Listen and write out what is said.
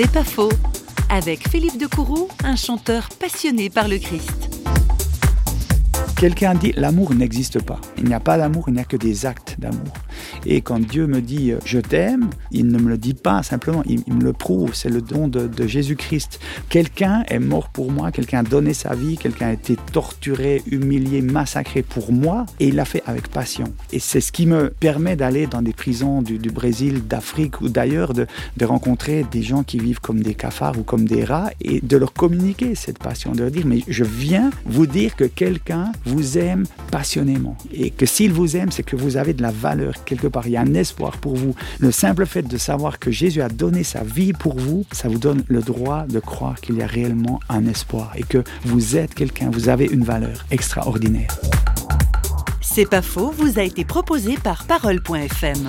C'est pas faux. Avec Philippe de Courroux, un chanteur passionné par le Christ. Quelqu'un dit l'amour n'existe pas. Il n'y a pas d'amour, il n'y a que des actes d'amour. Et quand Dieu me dit euh, je t'aime, il ne me le dit pas simplement, il, me le prouve. C'est le don de, Jésus-Christ. Quelqu'un est mort pour moi, quelqu'un a donné sa vie, quelqu'un a été torturé, humilié, massacré pour moi, et il l'a fait avec passion. Et c'est ce qui me permet d'aller dans des prisons du, Brésil, d'Afrique ou d'ailleurs, de, de rencontrer des gens qui vivent comme des cafards ou comme des rats et de leur communiquer cette passion, de leur dire mais je viens vous dire que quelqu'un vous aime passionnément. Et que s'il vous aime, c'est que vous avez de la valeur quelque part. Il y a un espoir pour vous. Le simple fait de savoir que Jésus a donné sa vie pour vous, ça vous donne le droit de croire qu'il y a réellement un espoir et que vous êtes quelqu'un, vous avez une valeur extraordinaire. C'est pas faux, vous a été proposé par parole.fm.